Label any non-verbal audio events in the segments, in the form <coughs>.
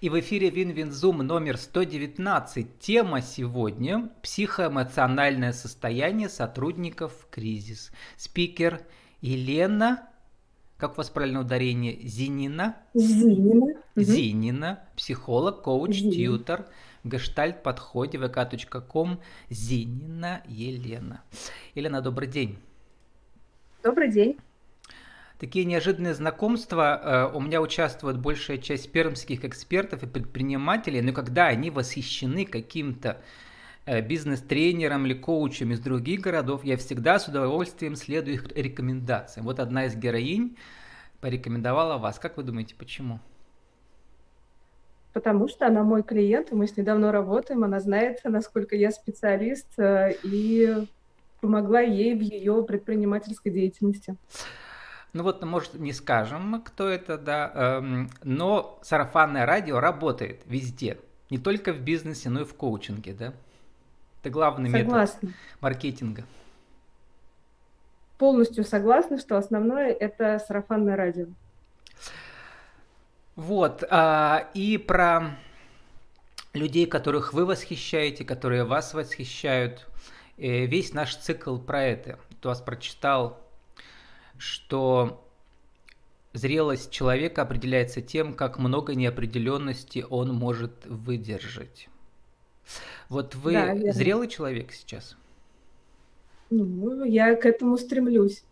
И в эфире Win-Win Zoom номер 119. Тема сегодня – психоэмоциональное состояние сотрудников в кризис. Спикер Елена, как у вас правильное ударение, Зинина? Зинина. Зинина, психолог, коуч, Зинина. тьютор, гештальт-подходе, vk.com, Зинина Елена. Елена, добрый день. Добрый день. Такие неожиданные знакомства. Э, у меня участвует большая часть пермских экспертов и предпринимателей, но когда они восхищены каким-то э, бизнес-тренером или коучем из других городов, я всегда с удовольствием следую их рекомендациям. Вот одна из героинь порекомендовала вас. Как вы думаете, почему? Потому что она мой клиент, мы с ней давно работаем, она знает, насколько я специалист, э, и помогла ей в ее предпринимательской деятельности. Ну вот, может, не скажем, кто это, да, эм, но сарафанное радио работает везде, не только в бизнесе, но и в коучинге, да? Это главный согласна. метод маркетинга. Полностью согласна, что основное это сарафанное радио. Вот, а, и про людей, которых вы восхищаете, которые вас восхищают, э, весь наш цикл про это. Кто вас прочитал что зрелость человека определяется тем, как много неопределенности он может выдержать. Вот вы да, зрелый человек сейчас? Ну, я к этому стремлюсь.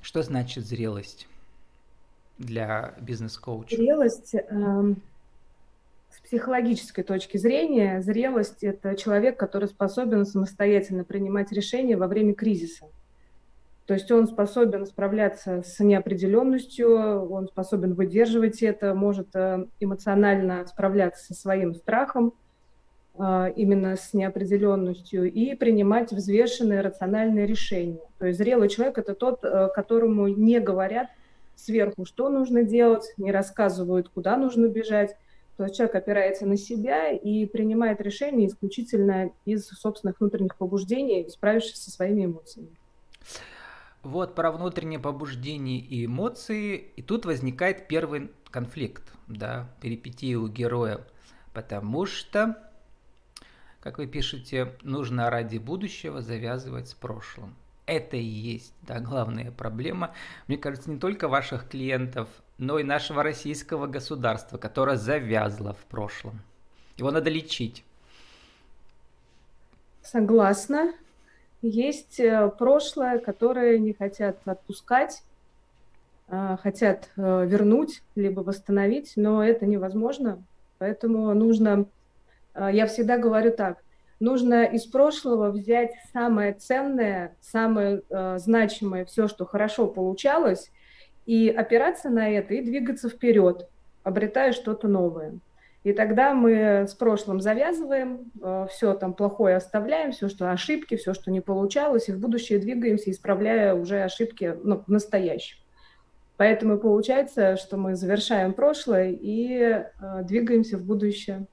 Что значит зрелость для бизнес-коуча? Зрелость э, с психологической точки зрения, зрелость – это человек, который способен самостоятельно принимать решения во время кризиса. То есть он способен справляться с неопределенностью, он способен выдерживать это, может э, эмоционально справляться со своим страхом, э, именно с неопределенностью, и принимать взвешенные рациональные решения. То есть зрелый человек – это тот, э, которому не говорят сверху, что нужно делать, не рассказывают, куда нужно бежать. То есть человек опирается на себя и принимает решения исключительно из собственных внутренних побуждений, справившись со своими эмоциями. Вот про внутреннее побуждение и эмоции, и тут возникает первый конфликт, да, перипетии у героя, потому что, как вы пишете, нужно ради будущего завязывать с прошлым. Это и есть да, главная проблема, мне кажется, не только ваших клиентов, но и нашего российского государства, которое завязло в прошлом. Его надо лечить. Согласна. Есть э, прошлое, которое не хотят отпускать, а, хотят э, вернуть, либо восстановить, но это невозможно. Поэтому нужно, а, я всегда говорю так, нужно из прошлого взять самое ценное, самое э, значимое, все, что хорошо получалось, и опираться на это и двигаться вперед, обретая что-то новое. И тогда мы с прошлым завязываем, э, все там плохое оставляем, все, что ошибки, все, что не получалось, и в будущее двигаемся, исправляя уже ошибки ну, в настоящем. Поэтому получается, что мы завершаем прошлое и э, двигаемся в будущее.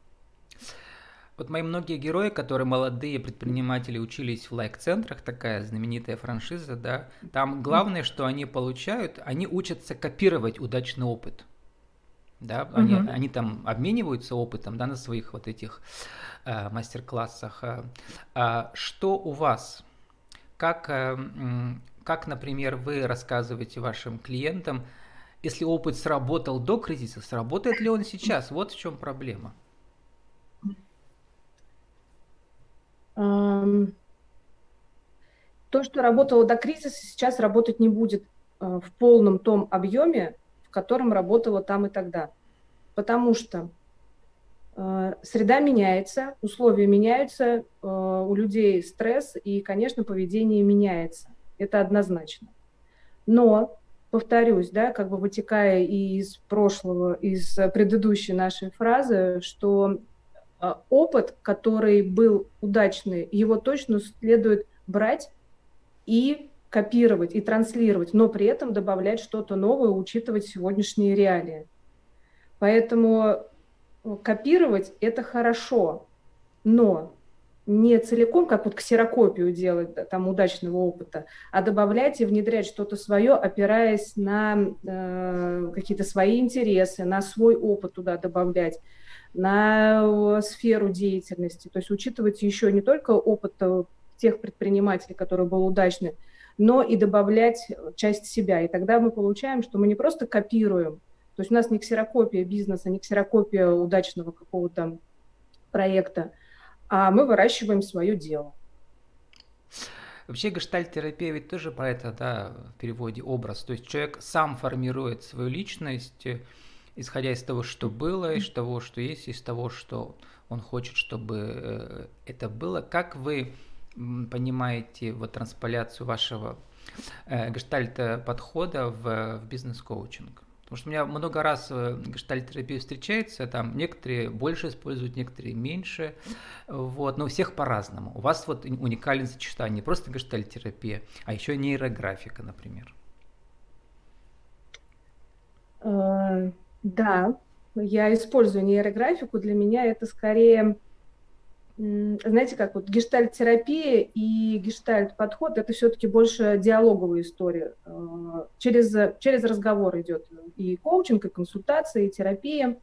Вот мои многие герои, которые молодые предприниматели учились в лайк-центрах, такая знаменитая франшиза, да, там главное, что они получают, они учатся копировать удачный опыт да, угу. они, они там обмениваются опытом, да, на своих вот этих э, мастер-классах. Э, э, что у вас? Как, э, как, например, вы рассказываете вашим клиентам, если опыт сработал до кризиса, сработает ли он сейчас? Вот в чем проблема. То, что работало до кризиса, сейчас работать не будет э, в полном том объеме, котором работала там и тогда. Потому что э, среда меняется, условия меняются, э, у людей стресс и, конечно, поведение меняется. Это однозначно. Но, повторюсь, да, как бы вытекая и из прошлого, из предыдущей нашей фразы, что э, опыт, который был удачный, его точно следует брать и копировать и транслировать, но при этом добавлять что-то новое, учитывать сегодняшние реалии. Поэтому э, копировать это хорошо, но не целиком, как вот ксерокопию делать да, там удачного опыта, а добавлять и внедрять что-то свое, опираясь на э, какие-то свои интересы, на свой опыт туда добавлять, на сферу деятельности. То есть учитывать еще не только опыт э, тех предпринимателей, которые был удачный, но и добавлять часть себя. И тогда мы получаем, что мы не просто копируем, то есть у нас не ксерокопия бизнеса, не ксерокопия удачного какого-то проекта, а мы выращиваем свое дело. Вообще гештальт-терапия ведь тоже про это, да, в переводе образ. То есть человек сам формирует свою личность, исходя из того, что было, из того, что есть, из того, что он хочет, чтобы э, это было. Как вы понимаете вот трансполяцию вашего э, гештальт-подхода в, в бизнес-коучинг? Потому что у меня много раз э, гештальт-терапия встречается, там некоторые больше используют, некоторые меньше, вот, но у всех по-разному. У вас вот уникальное сочетание, не просто гештальт-терапия, а еще нейрографика, например. Э, да, я использую нейрографику. Для меня это скорее знаете, как вот гештальт-терапия и гештальт-подход – это все-таки больше диалоговая история. Э, через, через разговор идет и коучинг, и консультация, и терапия.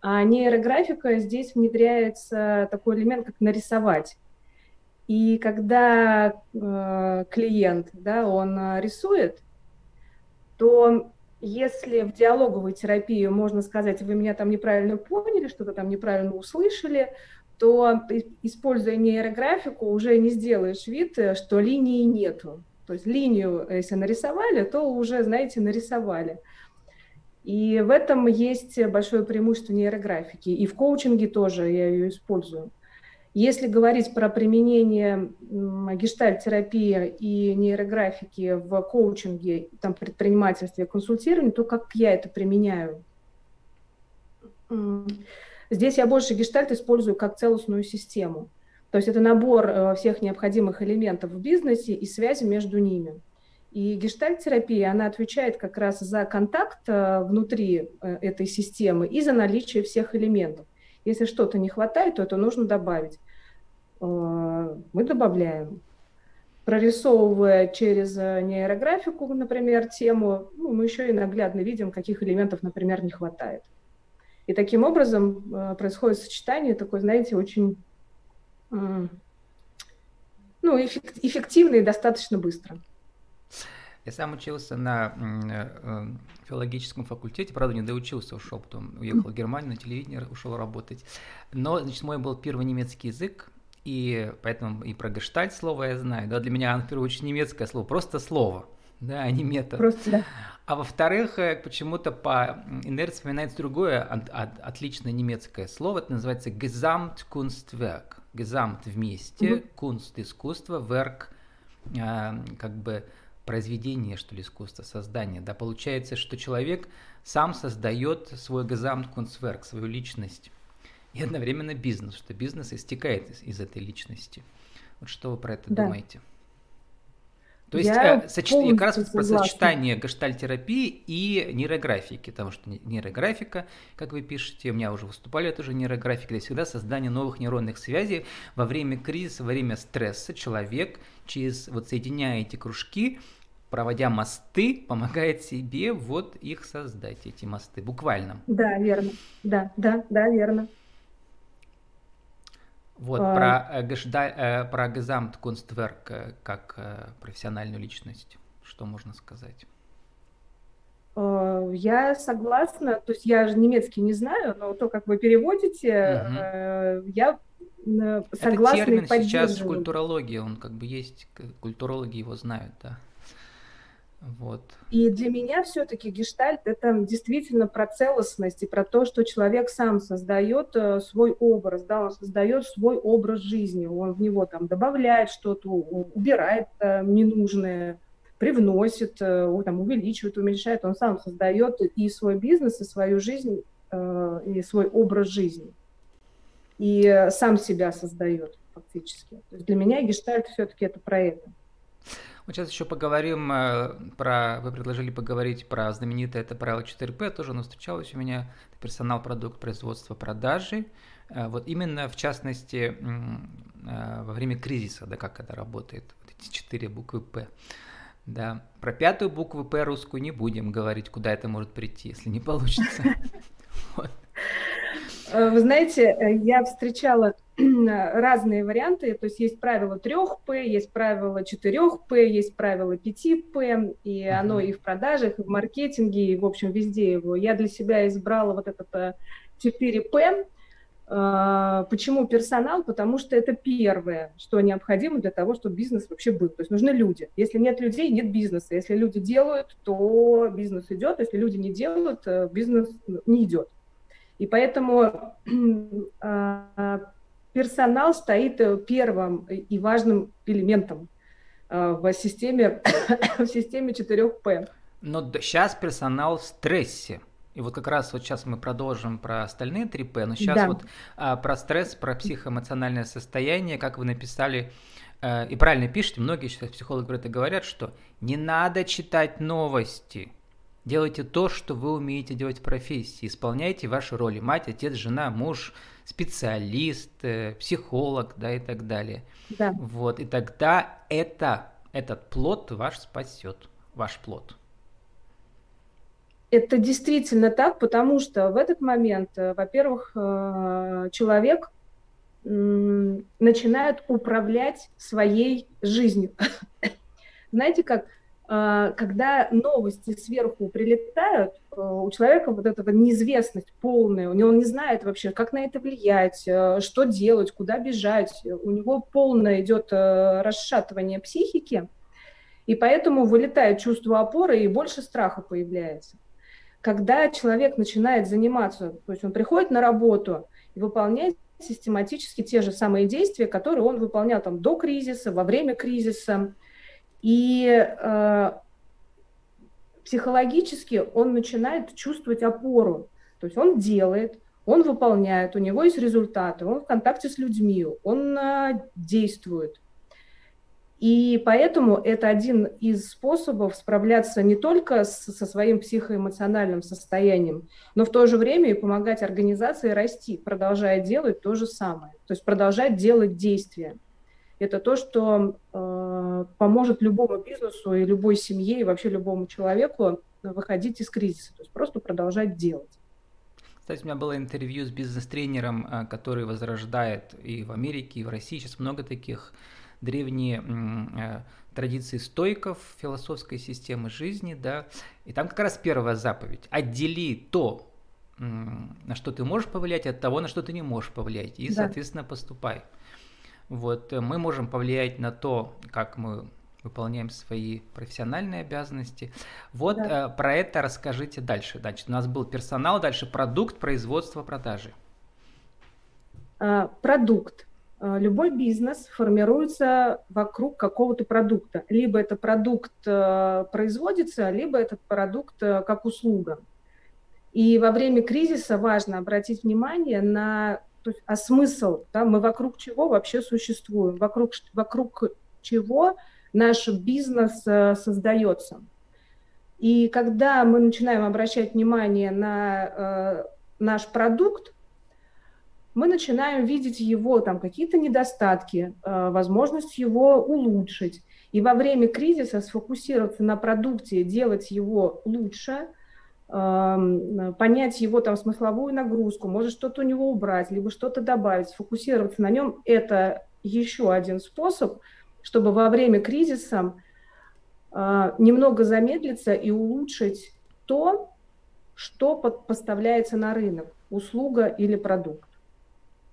А нейрографика здесь внедряется такой элемент, как нарисовать. И когда э, клиент, да, он рисует, то если в диалоговой терапии можно сказать, вы меня там неправильно поняли, что-то там неправильно услышали, то, используя нейрографику, уже не сделаешь вид, что линии нету. То есть линию, если нарисовали, то уже, знаете, нарисовали. И в этом есть большое преимущество нейрографики. И в коучинге тоже я ее использую. Если говорить про применение гештальт-терапии и нейрографики в коучинге, там, предпринимательстве, консультировании, то как я это применяю? Здесь я больше гештальт использую как целостную систему. То есть это набор э, всех необходимых элементов в бизнесе и связи между ними. И гештальт-терапия, она отвечает как раз за контакт э, внутри э, этой системы и за наличие всех элементов. Если что-то не хватает, то это нужно добавить. Мы добавляем. Прорисовывая через нейрографику, например, тему, ну, мы еще и наглядно видим, каких элементов, например, не хватает. И таким образом э, происходит сочетание такое, знаете, очень ну, эффективно и достаточно быстро. Я сам учился на э, филологическом факультете, правда, не доучился, ушел, потом уехал в Германию, на телевидение ушел работать. Но, значит, мой был первый немецкий язык, и поэтому и про гештальт слово я знаю. Да, для меня, в первую очередь, немецкое слово, просто слово да, <laughs> а не метод. Просто, да. А во-вторых, э, почему-то по инерции вспоминается другое от, от, отличное немецкое слово, это называется Gesamtkunstwerk. Gesamt вместе, угу. Kunst искусство, Werk э, как бы произведение, что ли, искусство, создание. Да, получается, что человек сам создает свой Gesamtkunstwerk, свою личность. И одновременно бизнес, что бизнес истекает из, из этой личности. Вот что вы про это да. думаете? То есть я э, соч... как раз про сочетание гештальтерапии и нейрографики, потому что нейрографика, как вы пишете, у меня уже выступали тоже нейрографика, это всегда создание новых нейронных связей во время кризиса, во время стресса человек через вот соединяя эти кружки, проводя мосты, помогает себе вот их создать, эти мосты, буквально. Да, верно. Да, да, да, верно. Вот, а... про, э, э, про Gesamtkunstwerk э, как э, профессиональную личность, что можно сказать? Э, я согласна, то есть я же немецкий не знаю, но то, как вы переводите, угу. я согласна Это термин сейчас в культурологии, он как бы есть, культурологи его знают, да. Вот. И для меня все-таки гештальт – это действительно про целостность и про то, что человек сам создает э, свой образ, да, он создает свой образ жизни, он в него там добавляет что-то, убирает э, ненужное, привносит, э, там, увеличивает, уменьшает, он сам создает и свой бизнес, и свою жизнь, и свой образ жизни. И сам себя создает фактически. То есть для меня гештальт все-таки это про это. Вот сейчас еще поговорим э, про... Вы предложили поговорить про знаменитое это правило 4P, тоже оно встречалось у меня. Персонал, продукт, производство, продажи. Э, вот именно, в частности, э, во время кризиса, да, как это работает, вот эти четыре буквы П. Да, про пятую букву П русскую не будем говорить, куда это может прийти, если не получится. <laughs> Вы знаете, я встречала <clears throat> разные варианты, то есть есть правило 3П, есть правило 4П, есть правило 5П, и uh-huh. оно и в продажах, и в маркетинге, и, в общем, везде его. Я для себя избрала вот этот 4П. Э, а, почему персонал? Потому что это первое, что необходимо для того, чтобы бизнес вообще был. То есть нужны люди. Если нет людей, нет бизнеса. Если люди делают, то бизнес идет. Если люди не делают, э, бизнес не идет. И поэтому <clears throat> а, персонал стоит э, первым и важным элементом э, в системе, <coughs> в системе 4П. Но сейчас персонал в стрессе. И вот как раз вот сейчас мы продолжим про остальные 3П, но сейчас да. вот а, про стресс, про психоэмоциональное состояние, как вы написали, а, и правильно пишете, многие сейчас психологи про это говорят, что не надо читать новости, делайте то, что вы умеете делать в профессии, исполняйте ваши роли, мать, отец, жена, муж, специалист, э, психолог, да, и так далее. Да. Вот, и тогда это, этот плод ваш спасет, ваш плод. Это действительно так, потому что в этот момент, э, во-первых, э, человек начинает управлять своей жизнью. <laughs> Знаете, как когда новости сверху прилетают, э, у человека вот эта неизвестность полная, у него он не знает вообще, как на это влиять, э, что делать, куда бежать, у него полное идет э, расшатывание психики, и поэтому вылетает чувство опоры и больше страха появляется. Когда человек начинает заниматься, то есть он приходит на работу и выполняет систематически те же самые действия, которые он выполнял там до кризиса, во время кризиса, и э, психологически он начинает чувствовать опору. То есть он делает, он выполняет, у него есть результаты, он в контакте с людьми, он э, действует. И поэтому это один из способов справляться не только с, со своим психоэмоциональным состоянием, но в то же время и помогать организации расти, продолжая делать то же самое. То есть продолжать делать действия это то, что э, поможет любому бизнесу и любой семье, и вообще любому человеку выходить из кризиса, то есть просто продолжать делать. Кстати, у меня было интервью с бизнес-тренером, э, который возрождает и в Америке, и в России. Сейчас много таких древние э, традиции стойков философской системы жизни, да. И там как раз первая заповедь. Отдели то, на что ты можешь повлиять, от того, на что ты не можешь повлиять. И, да. соответственно, поступай. Вот, э, мы можем повлиять на то, как мы выполняем свои профессиональные обязанности. Вот да. э, про это расскажите дальше. Значит, у нас был персонал, дальше продукт, производство, продажи. А, продукт. А, любой бизнес формируется вокруг какого-то продукта. Либо это продукт э, производится, либо этот продукт э, как услуга. И во время кризиса важно обратить внимание на то есть, а смысл, да, мы вокруг чего вообще существуем, вокруг, вокруг чего наш бизнес э, создается. И когда мы начинаем обращать внимание на э, наш продукт, мы начинаем видеть его там какие-то недостатки, э, возможность его улучшить. И во время кризиса сфокусироваться на продукте, делать его лучше – понять его там смысловую нагрузку, может что-то у него убрать, либо что-то добавить, сфокусироваться на нем, это еще один способ, чтобы во время кризиса а, немного замедлиться и улучшить то, что поставляется на рынок, услуга или продукт.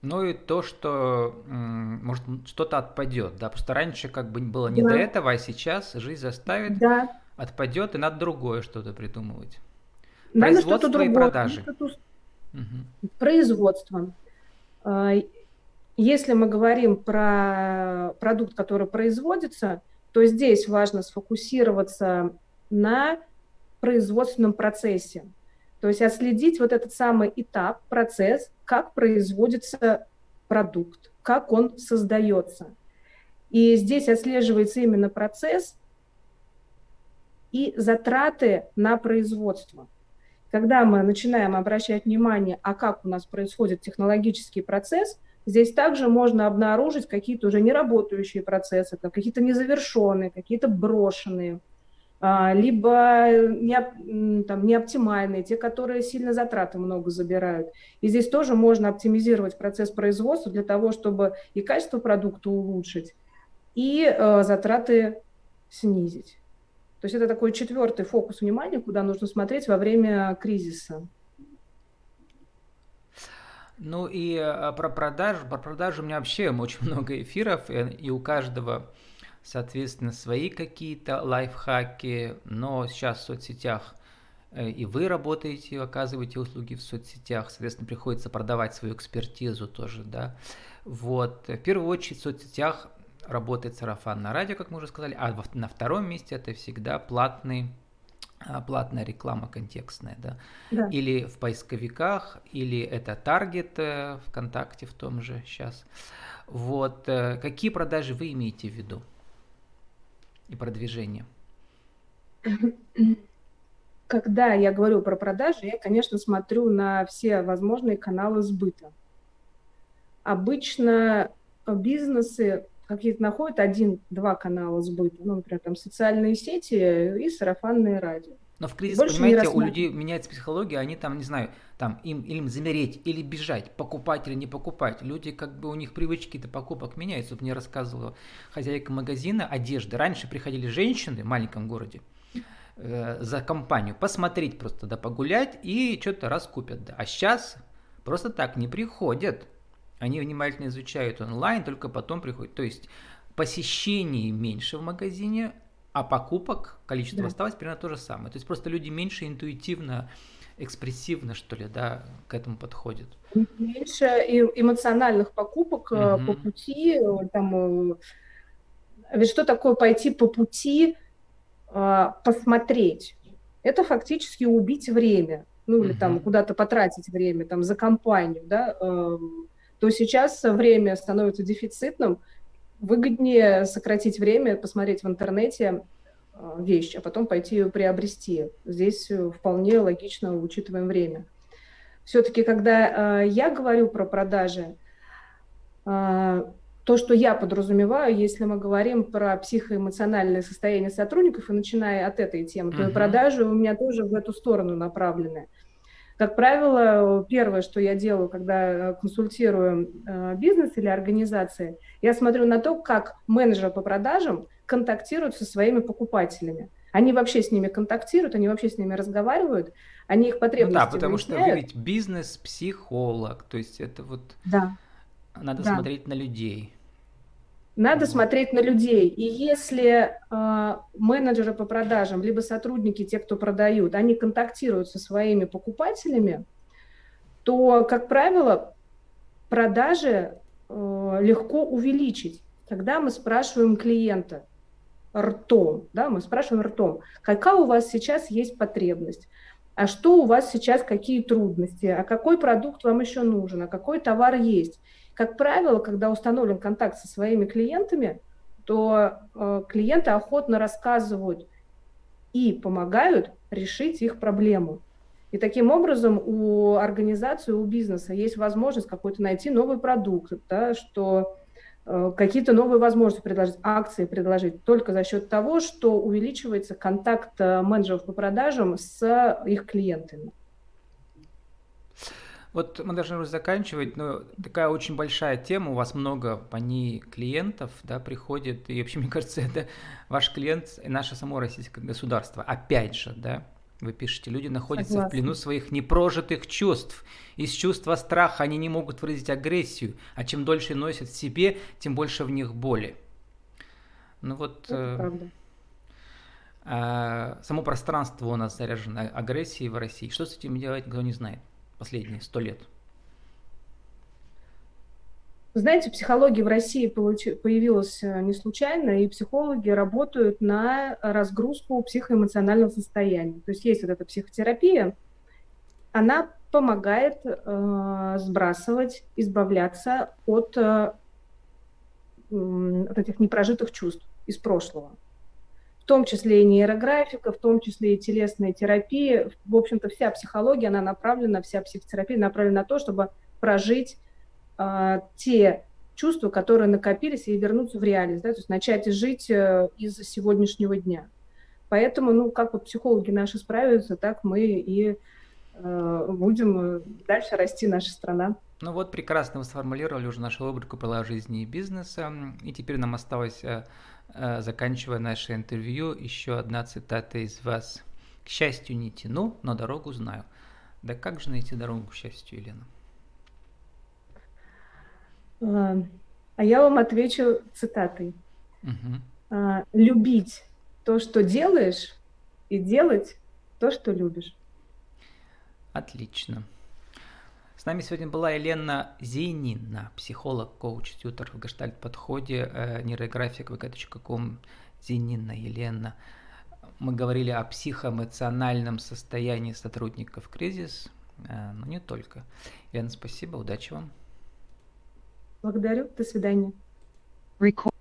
Ну и то, что может что-то отпадет, да, просто раньше как бы было не да. до этого, а сейчас жизнь заставит, да. отпадет и надо другое что-то придумывать. Надо что-то другое. продажи. Угу. Производство. А, если мы говорим про продукт, который производится, то здесь важно сфокусироваться на производственном процессе. То есть отследить вот этот самый этап, процесс, как производится продукт, как он создается. И здесь отслеживается именно процесс и затраты на производство. Когда мы начинаем обращать внимание, а как у нас происходит технологический процесс, здесь также можно обнаружить какие-то уже неработающие процессы, какие-то незавершенные, какие-то брошенные – а, либо не, там, не оптимальные, те, которые сильно затраты много забирают. И здесь тоже можно оптимизировать процесс производства для того, чтобы и качество продукта улучшить, и э, затраты снизить. То есть это такой четвертый фокус внимания, куда нужно смотреть во время кризиса. Ну и э, про продажу. Про продажу у меня вообще очень <laughs> много эфиров, и у каждого соответственно, свои какие-то лайфхаки, но сейчас в соцсетях э, и вы работаете, оказываете услуги в соцсетях, соответственно, приходится продавать свою экспертизу тоже, да. Вот, в первую очередь в соцсетях работает сарафан на радио, как мы уже сказали, а на втором месте это всегда платный а, платная реклама контекстная, да? да, или в поисковиках, или это таргет э, ВКонтакте в том же сейчас. Вот, э, какие продажи вы имеете в виду? и продвижение? Когда я говорю про продажи, я, конечно, смотрю на все возможные каналы сбыта. Обычно бизнесы какие-то находят один-два канала сбыта, ну, например, там социальные сети и сарафанное радио. Но в кризис, Больше понимаете, у людей меняется психология, они там, не знаю, там им, им замереть или бежать, покупать или не покупать. Люди, как бы у них привычки до покупок меняются. Вот мне рассказывала хозяйка магазина одежды. Раньше приходили женщины в маленьком городе э, за компанию посмотреть просто, да, погулять и что-то раскупят. Да. А сейчас просто так не приходят. Они внимательно изучают онлайн, только потом приходят. То есть посещений меньше в магазине, а покупок, количество да. осталось примерно то же самое. То есть просто люди меньше интуитивно, экспрессивно, что ли, да, к этому подходят. Меньше эмоциональных покупок угу. по пути, э, там, ведь что такое пойти по пути посмотреть? Это фактически убить время, ну или угу. там куда-то потратить время, там за компанию, да, то сейчас время становится дефицитным, выгоднее сократить время, посмотреть в интернете а, вещь, а потом пойти ее приобрести. Здесь э, вполне логично учитываем время. Все-таки, когда э, я говорю про продажи, э, то, что я подразумеваю, если мы говорим про психоэмоциональное состояние сотрудников, и начиная от этой темы, uh-huh. то и продажи у меня тоже в эту сторону направлены. Как правило, первое, что я делаю, когда консультирую э, бизнес или организации, я смотрю на то, как менеджеры по продажам контактируют со своими покупателями. Они вообще с ними контактируют, они вообще с ними разговаривают, они их потребности ну Да, потому выясняют. что вы ведь бизнес-психолог, то есть это вот да. надо да. смотреть на людей. Надо смотреть на людей. И если э, менеджеры по продажам, либо сотрудники, те, кто продают, они контактируют со своими покупателями, то, как правило, продажи э, легко увеличить. Когда мы спрашиваем клиента ртом, да, мы спрашиваем ртом, какая у вас сейчас есть потребность, а что у вас сейчас, какие трудности, а какой продукт вам еще нужен, а какой товар есть. Как правило, когда установлен контакт со своими клиентами, то э, клиенты охотно рассказывают и помогают решить их проблему. И таким образом у организации, у бизнеса есть возможность какой-то найти новый продукт, да, что какие-то новые возможности предложить, акции предложить только за счет того, что увеличивается контакт э, менеджеров по продажам с их клиентами. Вот мы должны уже заканчивать, но такая очень большая тема, у вас много по ней клиентов, да, приходит, и вообще, мне кажется, это ваш клиент и наше само российское государство, опять же, да, вы пишете, люди находятся Согласна. в плену своих непрожитых чувств. Из чувства страха они не могут выразить агрессию, а чем дольше носят в себе, тем больше в них боли. Ну вот... Это э, э, само пространство у нас заряжено агрессией в России. Что с этим делать, никто не знает последние сто лет? Знаете, психология в России появилась э, не случайно, и психологи работают на разгрузку психоэмоционального состояния. То есть есть вот эта психотерапия, она помогает э, сбрасывать, избавляться от э, вот этих непрожитых чувств из прошлого. В том числе и нейрографика, в том числе и телесная терапия. В общем-то, вся психология, она направлена, вся психотерапия направлена на то, чтобы прожить те чувства, которые накопились, и вернуться в реальность, да, то есть начать жить э, из сегодняшнего дня. Поэтому, ну, как вот психологи наши справятся, так мы и э, будем э, дальше расти наша страна. Ну вот прекрасно вы сформулировали уже нашу рубрику «Правила жизни и бизнеса». И теперь нам осталось, э, заканчивая наше интервью, еще одна цитата из вас. «К счастью не тяну, но дорогу знаю». Да как же найти дорогу к счастью, Елена? А, я вам отвечу цитатой. Угу. Любить то, что делаешь, и делать то, что любишь. Отлично. С нами сегодня была Елена Зейнина, психолог, коуч, тьютер в гештальт-подходе, э, нейрографик vk.com, Зейнина Елена. Мы говорили о психоэмоциональном состоянии сотрудников кризис, э, но не только. Елена, спасибо, удачи вам. Благодарю, до свидания. Record.